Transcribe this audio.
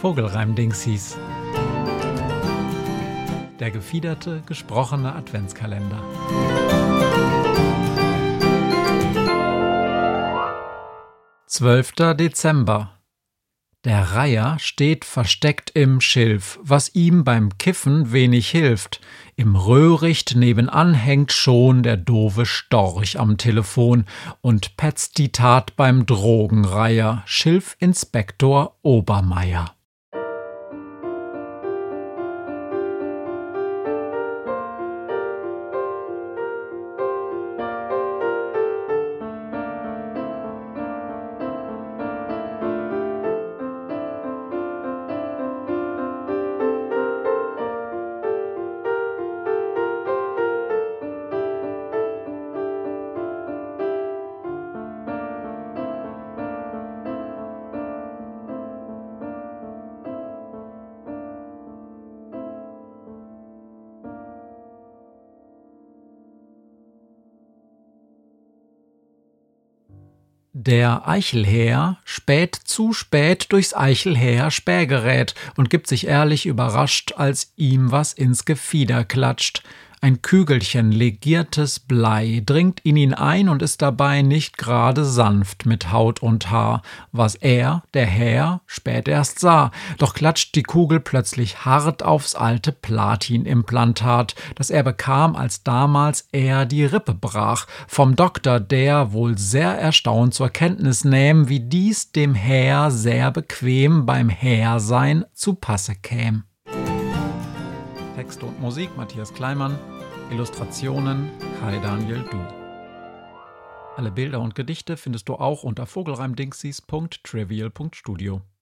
Vogelreim-Dingsies. Der gefiederte, gesprochene Adventskalender. Zwölfter Dezember. Der Reiher steht versteckt im Schilf, was ihm beim Kiffen wenig hilft. Im Röhricht nebenan hängt schon der doofe Storch am Telefon und petzt die Tat beim Drogenreiher, Schilfinspektor Obermeier. Der Eichelhäher späht zu spät durchs Eichelhäher Spähgerät und gibt sich ehrlich überrascht, als ihm was ins Gefieder klatscht. Ein Kügelchen legiertes Blei dringt in ihn ein und ist dabei nicht gerade sanft mit Haut und Haar, was er, der Herr, spät erst sah, doch klatscht die Kugel plötzlich hart aufs alte Platinimplantat, das er bekam, als damals er die Rippe brach, vom Doktor, der wohl sehr erstaunt zur Kenntnis nähm, wie dies dem Herr sehr bequem beim Herrsein zu Passe käm. Texte und Musik Matthias Kleimann, Illustrationen Kai Daniel Du. Alle Bilder und Gedichte findest du auch unter vogelreimdingsies.trivial.studio.